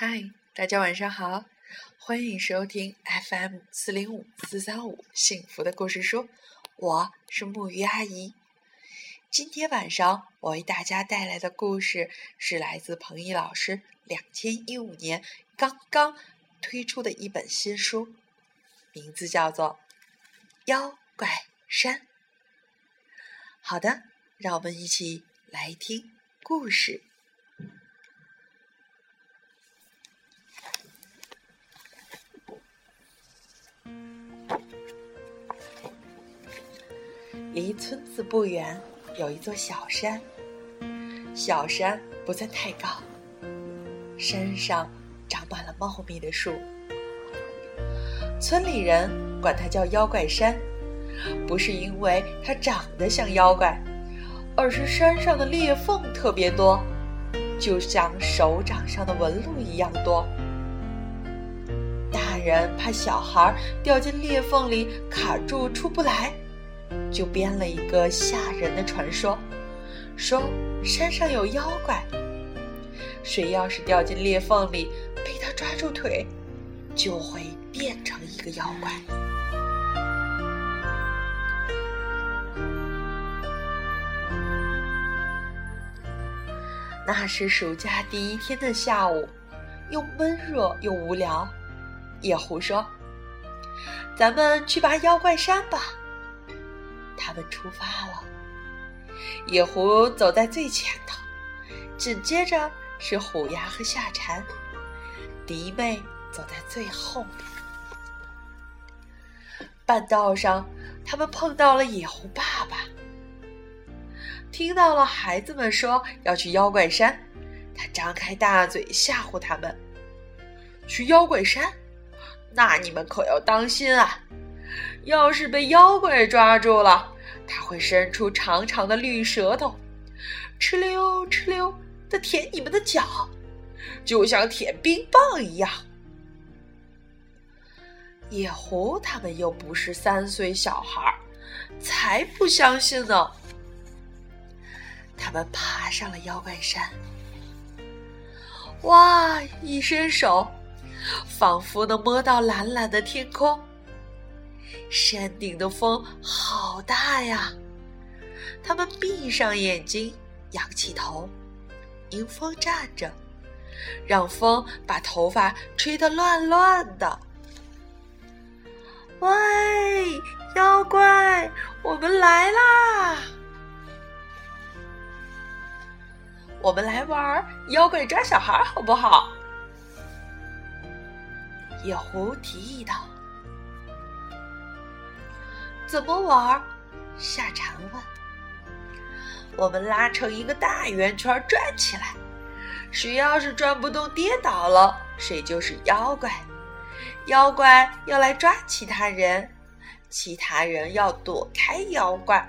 嗨，大家晚上好，欢迎收听 FM 四零五四三五幸福的故事书，我是木鱼阿姨。今天晚上我为大家带来的故事是来自彭毅老师两千一五年刚刚推出的一本新书，名字叫做《妖怪山》。好的，让我们一起来听故事。离村子不远有一座小山，小山不算太高，山上长满了茂密的树。村里人管它叫妖怪山，不是因为它长得像妖怪，而是山上的裂缝特别多，就像手掌上的纹路一样多。大人怕小孩掉进裂缝里卡住出不来。就编了一个吓人的传说，说山上有妖怪，谁要是掉进裂缝里被他抓住腿，就会变成一个妖怪。那是暑假第一天的下午，又闷热又无聊，野狐说：“咱们去拔妖怪山吧。”他们出发了，野狐走在最前头，紧接着是虎牙和夏蝉，迪妹走在最后面。半道上，他们碰到了野狐爸爸，听到了孩子们说要去妖怪山，他张开大嘴吓唬他们：“去妖怪山，那你们可要当心啊！要是被妖怪抓住了。”它会伸出长长的绿舌头，哧溜哧溜的舔你们的脚，就像舔冰棒一样。野狐他们又不是三岁小孩，才不相信呢。他们爬上了妖怪山，哇！一伸手，仿佛能摸到蓝蓝的天空。山顶的风好大呀！他们闭上眼睛，仰起头，迎风站着，让风把头发吹得乱乱的。喂，妖怪，我们来啦！我们来玩妖怪抓小孩，好不好？野狐提议道。怎么玩？夏蝉问。我们拉成一个大圆圈转起来，谁要是转不动跌倒了，谁就是妖怪。妖怪要来抓其他人，其他人要躲开妖怪。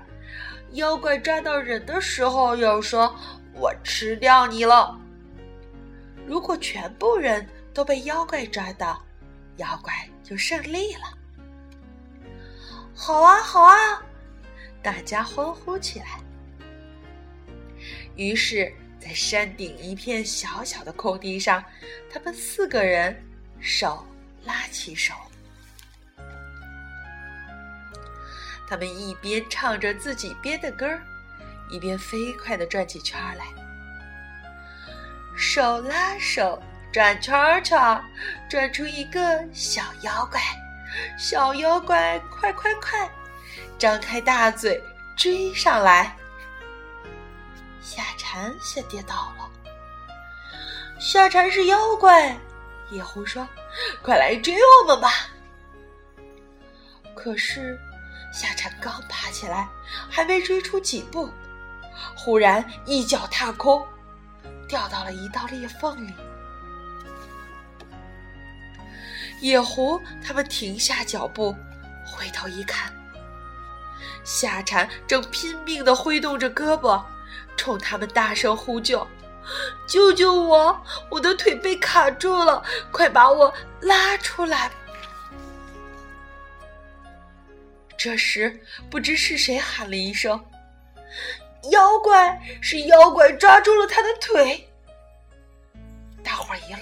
妖怪抓到人的时候，要说“我吃掉你了”。如果全部人都被妖怪抓到，妖怪就胜利了。好啊，好啊！大家欢呼起来。于是，在山顶一片小小的空地上，他们四个人手拉起手，他们一边唱着自己编的歌儿，一边飞快的转起圈来。手拉手转圈圈，转出一个小妖怪。小妖怪，快快快，张开大嘴追上来！夏蝉先跌倒了。夏蝉是妖怪，野狐说：“快来追我们吧！”可是夏蝉刚爬起来，还没追出几步，忽然一脚踏空，掉到了一道裂缝里。野狐他们停下脚步，回头一看，夏蝉正拼命地挥动着胳膊，冲他们大声呼救：“救救我！我的腿被卡住了，快把我拉出来！”这时，不知是谁喊了一声：“妖怪！是妖怪抓住了他的腿！”大伙儿一愣，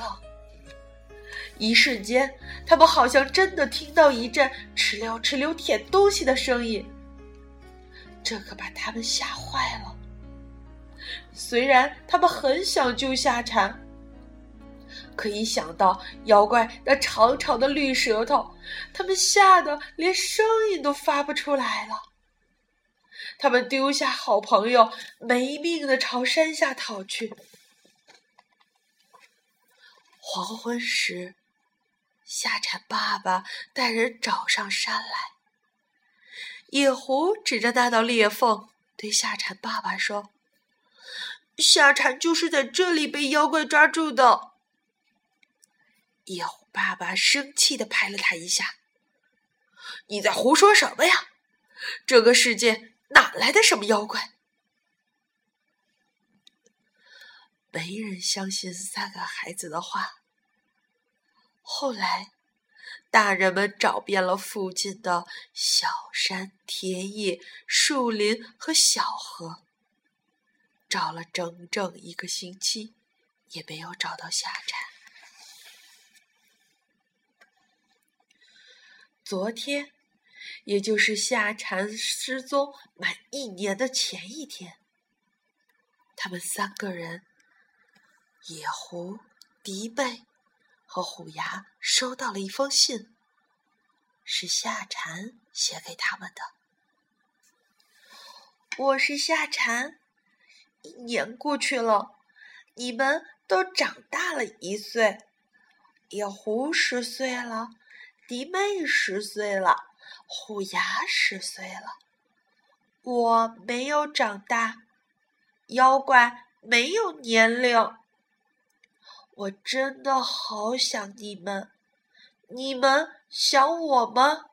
一瞬间，他们好像真的听到一阵哧溜哧溜舔东西的声音，这可把他们吓坏了。虽然他们很想救夏蝉，可一想到妖怪那长长的绿舌头，他们吓得连声音都发不出来了。他们丢下好朋友，没命的朝山下逃去。黄昏时，夏蝉爸爸带人找上山来。野狐指着那道裂缝，对夏蝉爸爸说：“夏蝉就是在这里被妖怪抓住的。”野狐爸爸生气的拍了他一下：“你在胡说什么呀？这个世界哪来的什么妖怪？”没人相信三个孩子的话。后来，大人们找遍了附近的小山、田野、树林和小河，找了整整一个星期，也没有找到夏蝉。昨天，也就是夏蝉失踪满一年的前一天，他们三个人——野狐、迪贝。和虎牙收到了一封信，是夏蝉写给他们的。我是夏蝉，一年过去了，你们都长大了一岁。野狐十岁了，迪妹十岁了，虎牙十岁了。我没有长大，妖怪没有年龄。我真的好想你们，你们想我吗？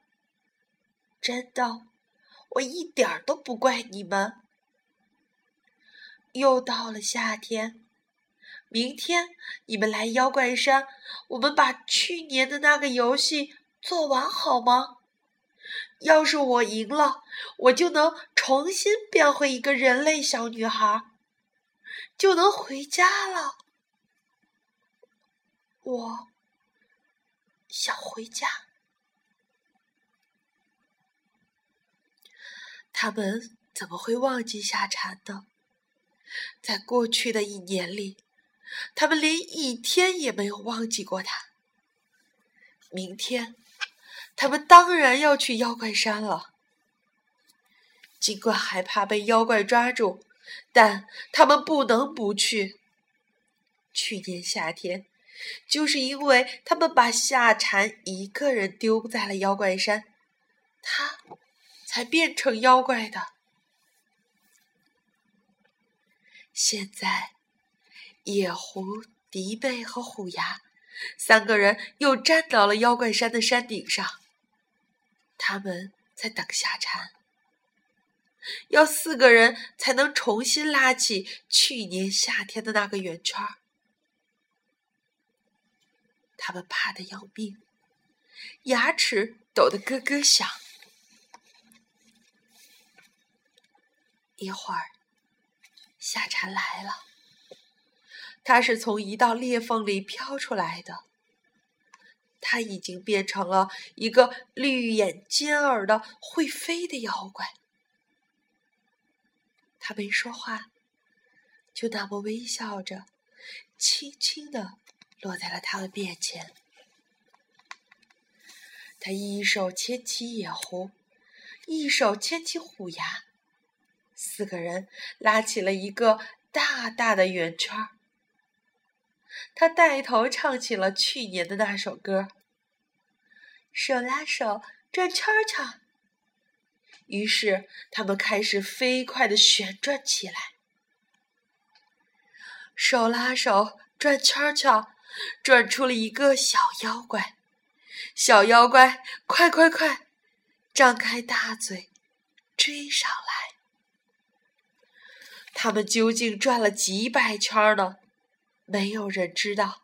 真的，我一点儿都不怪你们。又到了夏天，明天你们来妖怪山，我们把去年的那个游戏做完好吗？要是我赢了，我就能重新变回一个人类小女孩，就能回家了。我想回家。他们怎么会忘记夏蝉的？在过去的一年里，他们连一天也没有忘记过他。明天，他们当然要去妖怪山了。尽管害怕被妖怪抓住，但他们不能不去。去年夏天。就是因为他们把夏蝉一个人丢在了妖怪山，他才变成妖怪的。现在，野狐、迪贝和虎牙三个人又站到了妖怪山的山顶上，他们在等夏蝉。要四个人才能重新拉起去年夏天的那个圆圈儿。他们怕的要命，牙齿抖得咯咯响。一会儿，夏蝉来了，它是从一道裂缝里飘出来的。它已经变成了一个绿眼尖耳的会飞的妖怪。它没说话，就那么微笑着，轻轻的。落在了他的面前。他一手牵起野狐，一手牵起虎牙，四个人拉起了一个大大的圆圈儿。他带头唱起了去年的那首歌：“手拉手转圈圈。”于是他们开始飞快的旋转起来，手拉手转圈圈。转出了一个小妖怪，小妖怪，快快快，张开大嘴，追上来！他们究竟转了几百圈呢？没有人知道。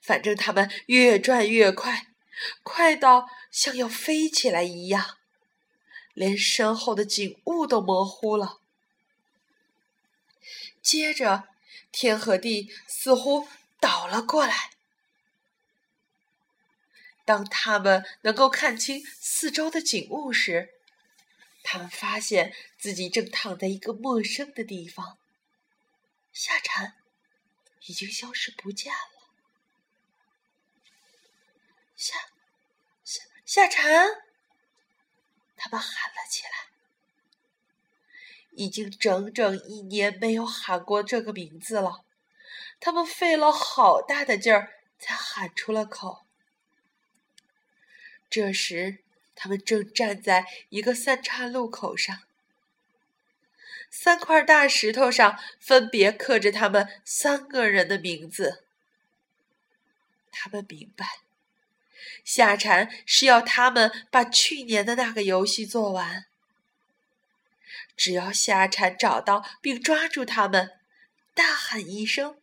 反正他们越转越快，快到像要飞起来一样，连身后的景物都模糊了。接着，天和地似乎。倒了过来，当他们能够看清四周的景物时，他们发现自己正躺在一个陌生的地方。夏蝉已经消失不见了。夏夏夏蝉，他们喊了起来。已经整整一年没有喊过这个名字了，他们费了好大的劲儿才喊出了口。这时，他们正站在一个三岔路口上，三块大石头上分别刻着他们三个人的名字。他们明白，夏蝉是要他们把去年的那个游戏做完。只要夏蝉找到并抓住他们，大喊一声：“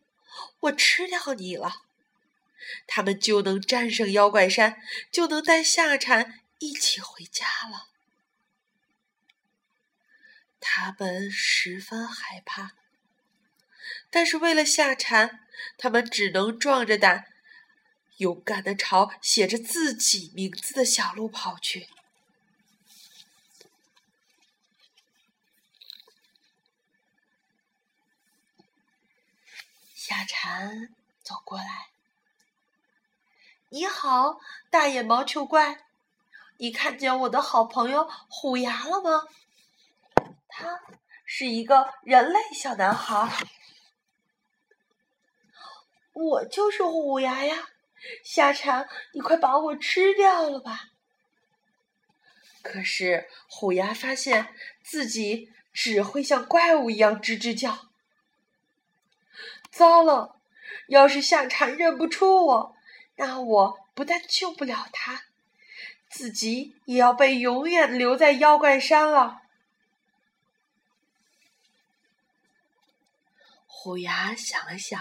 我吃掉你了！”他们就能战胜妖怪山，就能带夏蝉一起回家了。他们十分害怕，但是为了夏蝉，他们只能壮着胆，勇敢的朝写着自己名字的小路跑去。夏蝉走过来。你好，大眼毛球怪，你看见我的好朋友虎牙了吗？他是一个人类小男孩。我就是虎牙呀，夏蝉，你快把我吃掉了吧！可是虎牙发现自己只会像怪物一样吱吱叫。糟了，要是夏蝉认不出我。那我不但救不了他，自己也要被永远留在妖怪山了。虎牙想了想，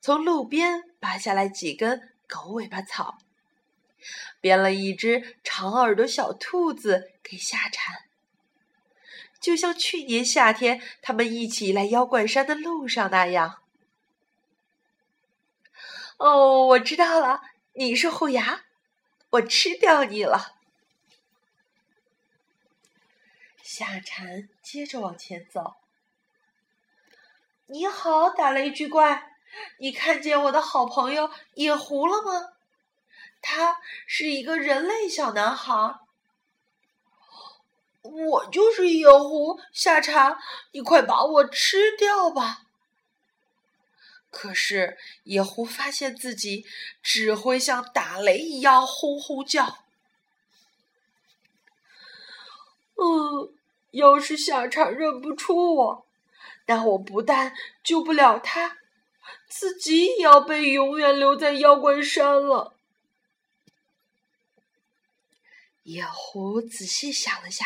从路边拔下来几根狗尾巴草，编了一只长耳朵小兔子给夏蝉，就像去年夏天他们一起来妖怪山的路上那样。哦，我知道了，你是虎牙，我吃掉你了。夏蝉接着往前走。你好，打雷巨怪，你看见我的好朋友野狐了吗？他是一个人类小男孩。我就是野狐，夏蝉，你快把我吃掉吧。可是野狐发现自己只会像打雷一样轰轰叫。嗯，要是夏蝉认不出我，那我不但救不了他，自己也要被永远留在妖怪山了。野狐仔细想了下，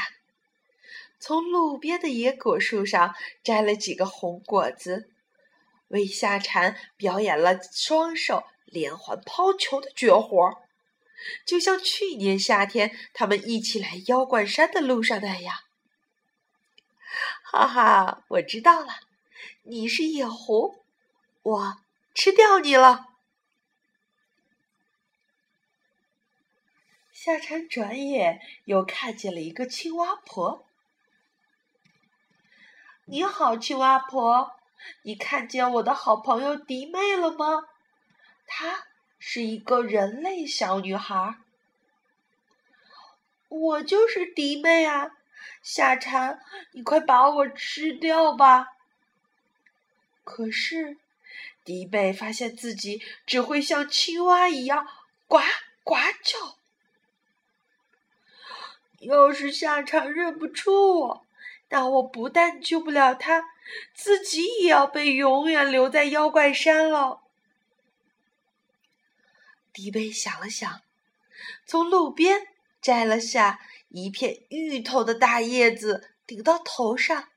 从路边的野果树上摘了几个红果子。为夏蝉表演了双手连环抛球的绝活，就像去年夏天他们一起来妖怪山的路上那样。哈哈，我知道了，你是野狐，我吃掉你了。夏蝉转眼又看见了一个青蛙婆。你好，青蛙婆。你看见我的好朋友迪妹了吗？她是一个人类小女孩。我就是迪妹啊，夏蝉，你快把我吃掉吧！可是，迪妹发现自己只会像青蛙一样呱呱叫。要是夏蝉认不出我，那我不但救不了他。自己也要被永远留在妖怪山了。迪贝想了想，从路边摘了下一片芋头的大叶子，顶到头上，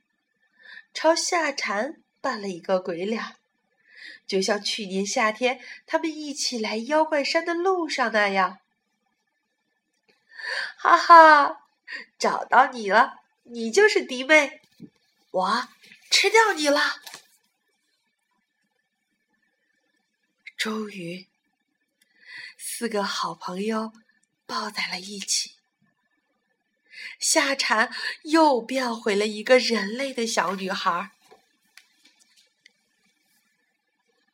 朝夏蝉扮了一个鬼脸，就像去年夏天他们一起来妖怪山的路上那样。哈哈，找到你了，你就是迪贝，我。吃掉你了！终于，四个好朋友抱在了一起。夏蝉又变回了一个人类的小女孩。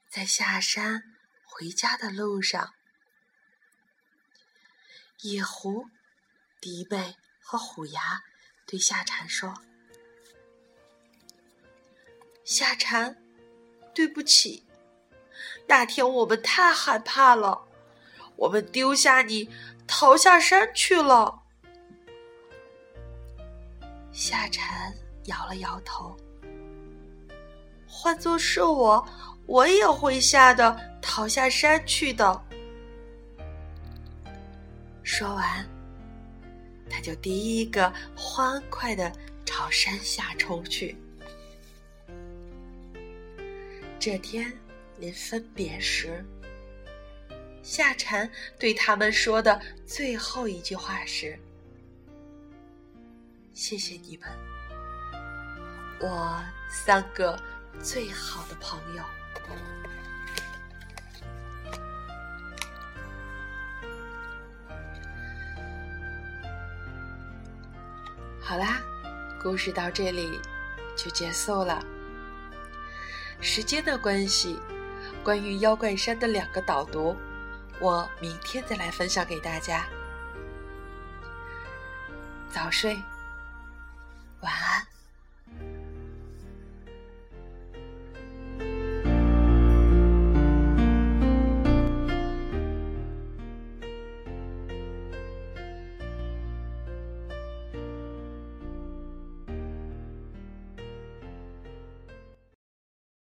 在下山回家的路上，野狐、迪贝和虎牙对夏蝉说：“夏蝉，对不起，那天我们太害怕了，我们丢下你逃下山去了。”夏蝉摇了摇头。换作是我，我也会吓得逃下山去的。说完，就第一个欢快的朝山下冲去。这天临分别时，夏蝉对他们说的最后一句话是。谢谢你们，我三个最好的朋友。好啦，故事到这里就结束了。时间的关系，关于妖怪山的两个导读，我明天再来分享给大家。早睡。晚安。